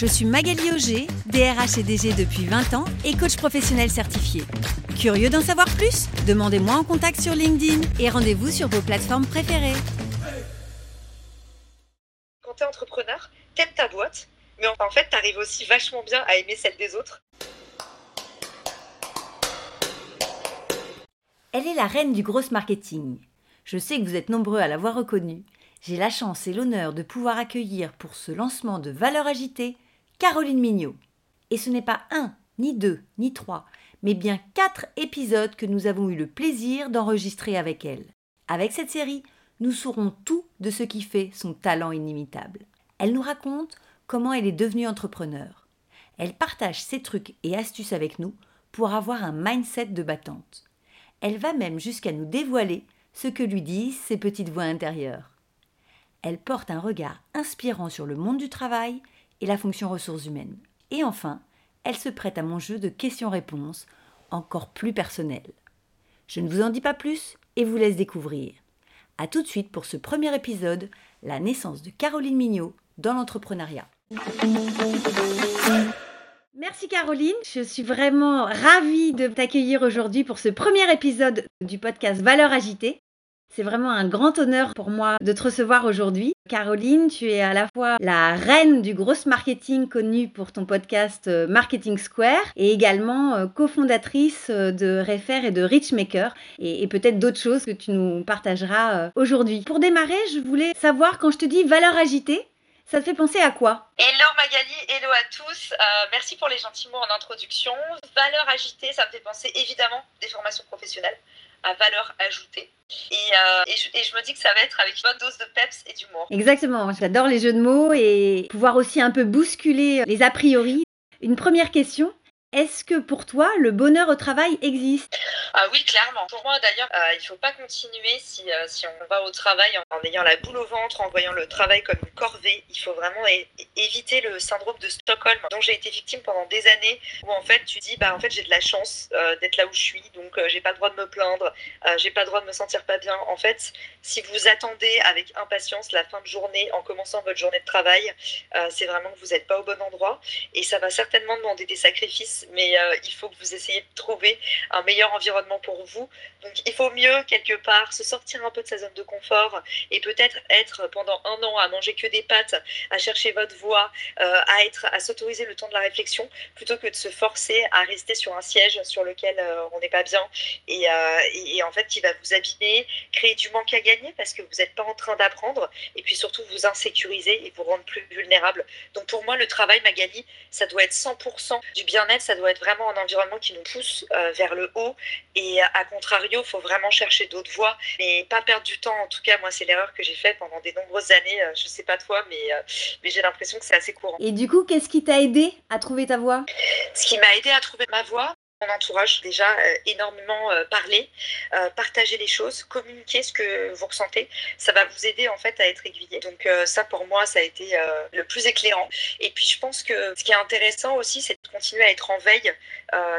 Je suis Magali Auger, DRH et DG depuis 20 ans et coach professionnel certifié. Curieux d'en savoir plus? Demandez-moi en contact sur LinkedIn et rendez-vous sur vos plateformes préférées. quand tu es entrepreneur, t'aimes ta boîte, mais en fait, tu arrives aussi vachement bien à aimer celle des autres. Elle est la reine du gros marketing. Je sais que vous êtes nombreux à l'avoir reconnue. J'ai la chance et l'honneur de pouvoir accueillir pour ce lancement de Valeurs Agitée Caroline Mignot. Et ce n'est pas un, ni deux, ni trois, mais bien quatre épisodes que nous avons eu le plaisir d'enregistrer avec elle. Avec cette série, nous saurons tout de ce qui fait son talent inimitable. Elle nous raconte comment elle est devenue entrepreneur. Elle partage ses trucs et astuces avec nous pour avoir un mindset de battante. Elle va même jusqu'à nous dévoiler ce que lui disent ses petites voix intérieures. Elle porte un regard inspirant sur le monde du travail et la fonction ressources humaines. Et enfin, elle se prête à mon jeu de questions-réponses encore plus personnel. Je ne vous en dis pas plus et vous laisse découvrir. A tout de suite pour ce premier épisode, la naissance de Caroline Mignot dans l'entrepreneuriat. Merci Caroline, je suis vraiment ravie de t'accueillir aujourd'hui pour ce premier épisode du podcast Valeurs agitées. C'est vraiment un grand honneur pour moi de te recevoir aujourd'hui. Caroline, tu es à la fois la reine du gros marketing connue pour ton podcast euh, Marketing Square et également euh, cofondatrice euh, de Refer et de Richmaker et, et peut-être d'autres choses que tu nous partageras aujourd'hui. Pour démarrer, je voulais savoir quand je te dis valeur agitée, ça te fait penser à quoi? Hello Magali, hello à tous. Merci pour les gentils mots en introduction. Valeur agitée, ça me fait penser évidemment des formations professionnelles à valeur ajoutée. Et, euh, et, je, je me dis que ça va être avec une bonne dose de peps et d'humour. Exactement, j'adore les jeux de mots et pouvoir aussi un peu bousculer les a priori. Une première question, est-ce que pour toi, le bonheur au travail existe? Ah oui, clairement. Pour moi, d'ailleurs, euh, il ne faut pas continuer si, euh, si on va au travail en, ayant la boule au ventre, en voyant le travail comme une corvée. Il faut vraiment éviter le syndrome de Stockholm dont j'ai été victime pendant des années, où en fait tu dis, bah en fait j'ai de la chance euh, d'être là où je suis, donc j'ai pas le droit de me plaindre, j'ai pas le droit de me sentir pas bien. En fait, si vous attendez avec impatience la fin de journée en commençant votre journée de travail, c'est vraiment que vous n'êtes pas au bon endroit et ça va certainement demander des sacrifices, mais euh, il faut que vous essayiez de trouver un meilleur environnement pour vous. Donc il faut mieux quelque part se sortir un peu de sa zone de confort et peut-être être pendant un an à manger que des pâtes, à chercher votre voie, euh, à être, à s'autoriser le temps de la réflexion, plutôt que de se forcer à rester sur un siège sur lequel euh, on n'est pas bien et, et, et en fait qui va vous abîmer, créer du manque à gagner parce que vous n'êtes pas en train d'apprendre et puis surtout vous insécuriser et vous rendre plus vulnérable. Donc pour moi le travail Magali, ça doit être 100% du bien-être, ça doit être vraiment un environnement qui nous pousse euh, vers le haut et à contrario, il faut vraiment chercher d'autres voies, mais pas perdre du temps. En tout cas, moi, c'est l'erreur que j'ai faite pendant des nombreuses années. Euh, Je sais pas toi, mais, euh, mais j'ai l'impression que c'est assez courant. Et du coup, qu'est-ce qui t'a aidé à trouver ta voie? Ce qui m'a aidé à trouver ma voie, mon entourage, déjà euh, énormément euh, parler, euh, partager les choses, communiquer ce que vous ressentez, ça va vous aider en fait à être aiguillé. Donc euh, ça pour moi ça a été le plus éclairant. Et puis je pense que ce qui est intéressant aussi c'est de continuer à être en veille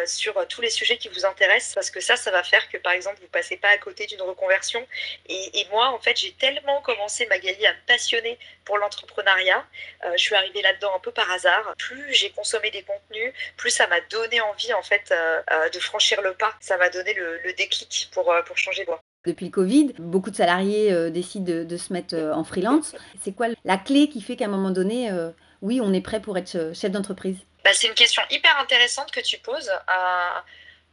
sur tous les sujets qui vous intéressent parce que ça ça va faire que par exemple vous passez pas à côté d'une reconversion. Et, et moi en fait j'ai tellement commencé Magali à me passionner pour l'entrepreneuriat, je suis arrivée là-dedans un peu par hasard. Plus j'ai consommé des contenus, plus ça m'a donné envie en fait de franchir le pas. Ça m'a donné le, le déclic pour, euh, pour changer de voie. Depuis le Covid, beaucoup de salariés euh, décident de, de se mettre euh, en freelance. C'est quoi la clé qui fait qu'à un moment donné, euh, oui, on est prêt pour être euh, chef d'entreprise? Bah, c'est une question hyper intéressante que tu poses. Euh,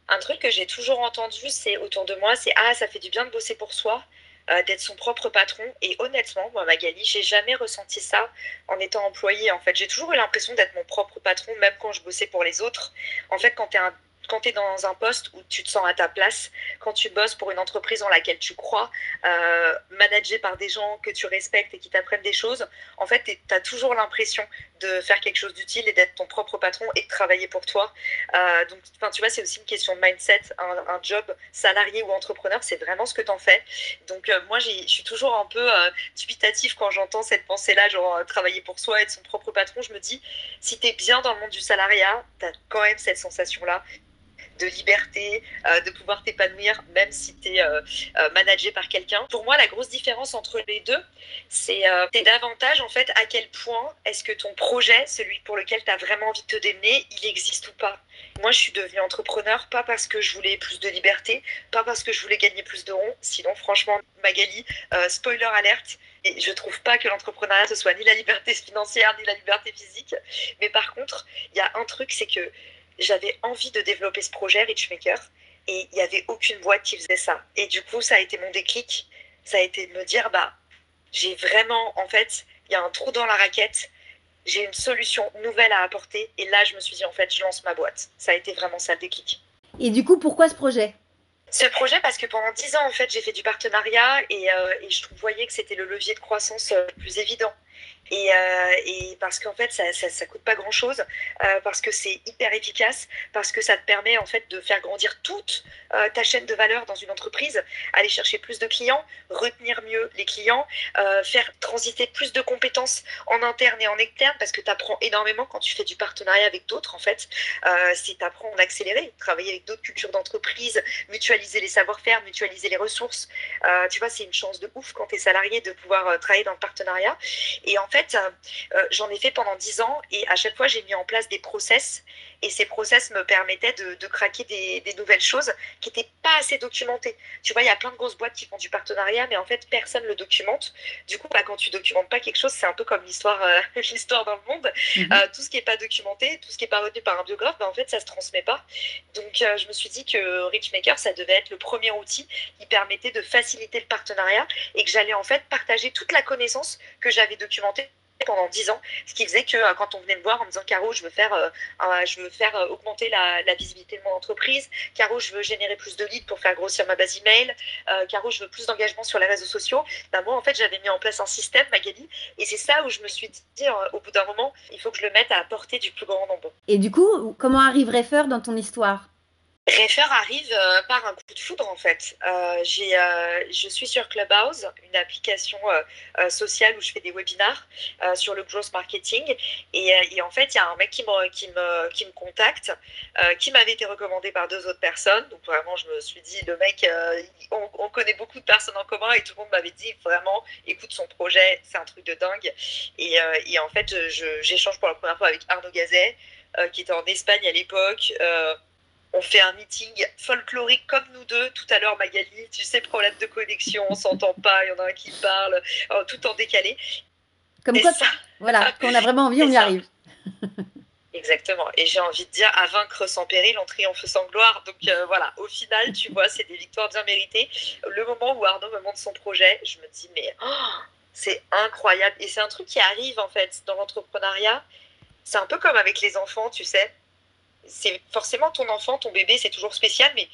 un truc que j'ai toujours entendu, c'est autour de moi, c'est ah ça fait du bien de bosser pour soi, euh, d'être son propre patron. Et honnêtement, moi Magali, j'ai jamais ressenti ça en étant employée. En fait, j'ai toujours eu l'impression d'être mon propre patron, même quand je bossais pour les autres. En fait, quand tu es un quand tu es dans un poste où tu te sens à ta place, quand tu bosses pour une entreprise en laquelle tu crois, euh, managé par des gens que tu respectes et qui t'apprennent des choses, en fait, tu as toujours l'impression de faire quelque chose d'utile et d'être ton propre patron et de travailler pour toi. Euh, donc, tu vois, c'est aussi une question de mindset. Un, job salarié ou entrepreneur, c'est vraiment ce que tu en fais. Donc, euh, moi, je suis toujours un peu dubitatif quand j'entends cette pensée-là, genre travailler pour soi, être son propre patron. Je me dis, si tu es bien dans le monde du salariat, tu as quand même cette sensation-là de liberté, euh, de pouvoir t'épanouir même si tu es euh, euh, managé par quelqu'un. Pour moi, la grosse différence entre les deux, c'est davantage en fait à quel point est-ce que ton projet, celui pour lequel tu as vraiment envie de te démener, il existe ou pas. Moi, je suis devenue entrepreneur pas parce que je voulais plus de liberté, pas parce que je voulais gagner plus de ronds. Sinon, franchement, Magali, spoiler alerte, et je trouve pas que l'entrepreneuriat ce soit ni la liberté financière ni la liberté physique. Mais par contre, il y a un truc, c'est que j'avais envie de développer ce projet Richmaker et il n'y avait aucune boîte qui faisait ça. Et du coup, ça a été mon déclic. Ça a été de me dire, bah, j'ai vraiment, en fait, il y a un trou dans la raquette. J'ai une solution nouvelle à apporter. Et là, je me suis dit, en fait, je lance ma boîte. Ça a été vraiment ça le déclic. Et du coup, pourquoi ce projet? Ce projet, parce que pendant dix ans, en fait, j'ai fait du partenariat et, euh, et je voyais que c'était le levier de croissance le plus évident. Euh, et, parce qu'en fait, ça, ça, coûte pas grand chose, euh, parce que c'est hyper efficace, parce que ça te permet en fait de faire grandir toute euh, ta chaîne de valeur dans une entreprise, aller chercher plus de clients, retenir mieux les clients, faire transiter plus de compétences en interne et en externe, parce que tu apprends énormément quand tu fais du partenariat avec d'autres en fait. si tu apprends en accéléré, travailler avec d'autres cultures d'entreprise, mutualiser les savoir-faire, mutualiser les ressources, tu vois, c'est une chance de ouf quand tu es salarié de pouvoir travailler dans le partenariat. Et en fait, euh, euh, j'en ai fait pendant 10 ans et à chaque fois, j'ai mis en place des process et ces process me permettaient de, craquer des, nouvelles choses qui n'étaient pas assez documentées. Tu vois, il y a plein de grosses boîtes qui font du partenariat, mais en fait, personne ne le documente. Du coup, bah, quand tu documentes pas quelque chose, c'est un peu comme l'histoire euh, l'histoire dans le monde. Mhm. tout ce qui n'est pas documenté, tout ce qui n'est pas retenu par un biographe, bah, en fait, ça se transmet pas. Donc, je me suis dit que Richmaker, ça devait être le premier outil qui permettait de faciliter le partenariat et que j'allais en fait partager toute la connaissance que j'avais documentée pendant 10 ans, ce qui faisait que euh, quand on venait me voir en me disant Caro, je veux faire, euh, je veux faire euh, augmenter la, visibilité de mon entreprise, Caro, je veux générer plus de leads pour faire grossir ma base email, Caro, je veux plus d'engagement sur les réseaux sociaux. Ben, moi, en fait, j'avais mis en place un système, Magali, et c'est ça où je me suis dit, au bout d'un moment, il faut que je le mette à la portée du plus grand nombre. Et du coup, comment arrive Refer dans ton histoire? Refer arrive euh, par un coup de foudre en fait. Euh, j'ai, euh, je suis sur Clubhouse, une application sociale où je fais des webinars sur le growth marketing. Et, en fait, il y a un mec qui me, qui me, qui me contacte, qui m'avait été recommandé par deux autres personnes. Donc vraiment, je me suis dit, le mec, on, connaît beaucoup de personnes en commun et tout le monde m'avait dit vraiment, écoute son projet, c'est un truc de dingue. Et, et en fait, j'échange pour la première fois avec Arnaud Gazet, qui était en Espagne à l'époque on fait un meeting folklorique comme nous deux. Tout à l'heure, Magali, tu sais, problème de connexion, on s'entend pas, il y en a un qui parle, euh, tout en décalé. Comme quoi, ça, voilà, quand on a vraiment envie, on y arrive. Exactement. Et j'ai envie de dire, à vaincre sans péril, en triomphe sans gloire. Donc euh, voilà, au final, tu vois, c'est des victoires bien méritées. Le moment où Arnaud me montre son projet, je me dis, mais oh, c'est incroyable. Et c'est un truc qui arrive, en fait, dans l'entrepreneuriat. C'est un peu comme avec les enfants, tu sais c'est forcément ton enfant, ton bébé, c'est toujours spécial, mais,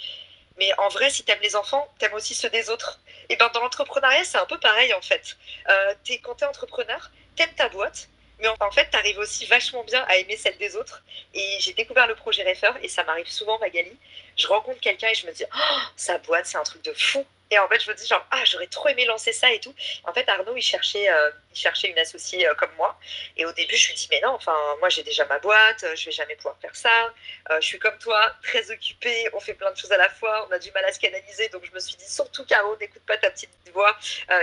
mais en vrai, si tu aimes les enfants, tu aimes aussi ceux des autres. Et ben dans l'entrepreneuriat, c'est un peu pareil en fait. Euh, quand tu es entrepreneur, tu aimes ta boîte, mais en fait, tu arrives aussi vachement bien à aimer celle des autres. Et j'ai découvert le projet Refer, et ça m'arrive souvent, Magali. Je rencontre quelqu'un et je me dis, oh, sa boîte, c'est un truc de fou. Et en fait, je me dis genre, ah, j'aurais trop aimé lancer ça et tout. En fait, Arnaud, il cherchait, euh, cherchait une associée euh, comme moi. Et au début, je lui dis, mais non, enfin, moi, j'ai déjà ma boîte, euh, je vais jamais pouvoir faire ça. je suis comme toi, très occupée, on fait plein de choses à la fois, on a du mal à se canaliser. Donc, je me suis dit, surtout, Caro, n'écoute pas ta petite voix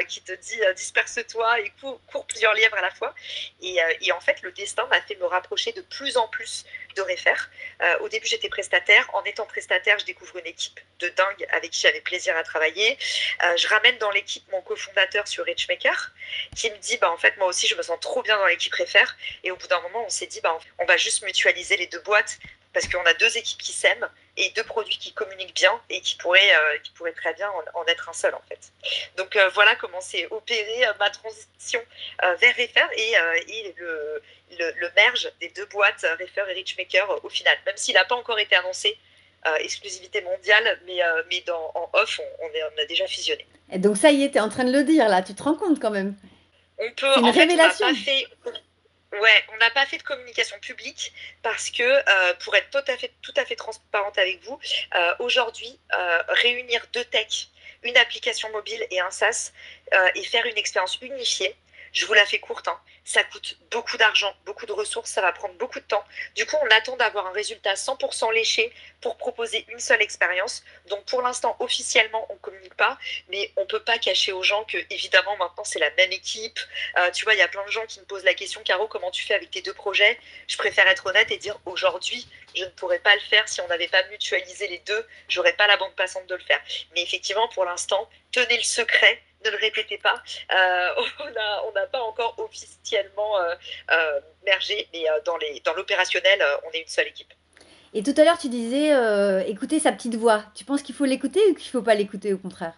qui te dit, disperse-toi et cours, plusieurs lièvres à la fois. Et, et en fait, le destin m'a fait me rapprocher de plus en plus de Refer. au début, j'étais prestataire. En étant prestataire, je découvre une équipe de dingue avec qui j'avais plaisir à travailler. Euh, je ramène dans l'équipe mon cofondateur sur Richmaker qui me dit bah en fait moi aussi je me sens trop bien dans l'équipe Refer et au bout d'un moment on s'est dit bah on va juste mutualiser les deux boîtes parce qu'on a deux équipes qui s'aiment et deux produits qui communiquent bien et qui pourraient, euh, très bien en, être un seul en fait. Donc euh, voilà comment s'est opérée ma transition vers Refer et, le, merge des deux boîtes Refer et Richmaker au final. Même s'il n'a pas encore été annoncé, exclusivité mondiale, mais, en off, on, on, a déjà fusionné. Et donc ça y est, tu es en train de le dire là, tu te rends compte quand même On peut, une en révélation. Fait, Ouais, on n'a pas fait de communication publique parce que, euh, pour être tout à fait, tout à fait transparente avec vous, euh, aujourd'hui, euh, réunir deux techs, une application mobile et un SaaS, et faire une expérience unifiée, je vous la fais courte, hein. Ça coûte beaucoup d'argent, beaucoup de ressources, ça va prendre beaucoup de temps. Du coup, on attend d'avoir un résultat 100% léché pour proposer une seule expérience. Donc pour l'instant, officiellement, on ne communique pas, mais on ne peut pas cacher aux gens que, évidemment, maintenant, c'est la même équipe. Euh, tu vois, il y a plein de gens qui me posent la question, Caro, comment tu fais avec tes deux projets? Je préfère être honnête et dire aujourd'hui, je ne pourrais pas le faire si on n'avait pas mutualisé les deux, j'aurais pas la bande passante de le faire. Mais effectivement, pour l'instant, tenez le secret ne le répétez pas. Euh, on n'a pas encore officiellement euh, euh, mergé, mais dans l'opérationnel, dans on est une seule équipe. Et tout à l'heure, tu disais écouter sa petite voix. Tu penses qu'il faut l'écouter ou qu'il ne faut pas l'écouter au contraire?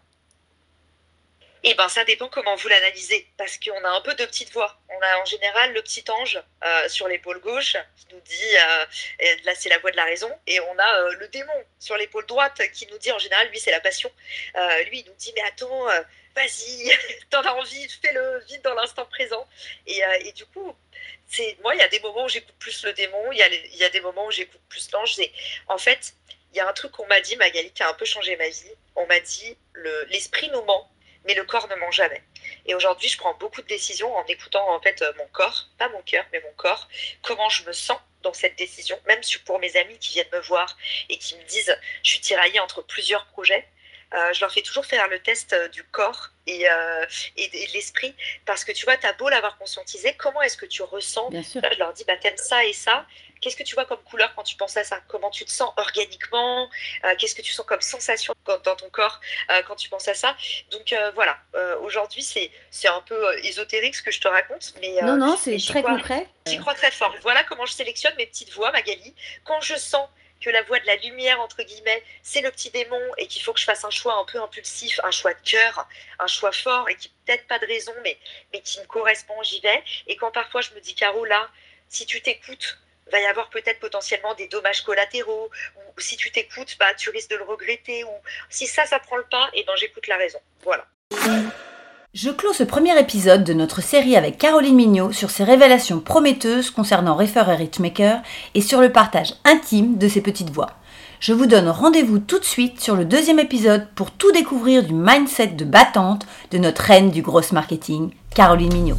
Eh ben, ça dépend comment vous l'analysez, parce qu'on a un peu de petites voix. On a en général le petit ange euh, sur l'épaule gauche qui nous dit, euh, là c'est la voix de la raison, et on a euh, le démon sur l'épaule droite qui nous dit, en général, lui c'est la passion. lui il nous dit, mais attends, vas-y, t'en as envie, fais-le vite dans l'instant présent. Et, du coup, moi il y a des moments où j'écoute plus le démon, il y a, il y a des moments où j'écoute plus l'ange. En fait, il y a un truc qu'on m'a dit, Magali, qui a un peu changé ma vie. On m'a dit, l'esprit nous ment mais le corps ne ment jamais. Et aujourd'hui, je prends beaucoup de décisions en écoutant en fait euh, mon corps, pas mon cœur, mais mon corps, comment je me sens dans cette décision, même pour mes amis qui viennent me voir et qui me disent je suis tiraillée entre plusieurs projets. Euh, je leur fais toujours faire le test euh, du corps et, et, de l'esprit parce que tu vois, tu as beau l'avoir conscientisé, comment est-ce que tu ressens Je leur dis, bah, t'aimes ça et ça, Qu'est-ce que tu vois comme couleur quand tu penses à ça? Comment tu te sens organiquement? Euh, Qu'est-ce que tu sens comme sensation dans ton corps euh, quand tu penses à ça? Donc euh, voilà, aujourd'hui c'est, c'est un peu ésotérique ce que je te raconte. Mais, non, non, c'est très concret. J'y crois très fort. Voilà comment je sélectionne mes petites voix, Magali. Quand je sens que la voix de la lumière, entre guillemets, c'est le petit démon et qu'il faut que je fasse un choix un peu impulsif, un choix de cœur, un choix fort et qui peut-être pas de raison, mais, mais qui me correspond, j'y vais. Et quand parfois je me dis, Caro, là, si tu t'écoutes, va y avoir peut-être potentiellement des dommages collatéraux, ou si tu t'écoutes, bah, tu risques de le regretter, ou si ça, ça prend le pas, et ben j'écoute la raison. Voilà. Je clôt ce premier épisode de notre série avec Caroline Mignot sur ses révélations prometteuses concernant Refer et Richmaker et sur le partage intime de ses petites voix. Je vous donne rendez-vous tout de suite sur le deuxième épisode pour tout découvrir du mindset de battante de notre reine du gros marketing, Caroline Mignot.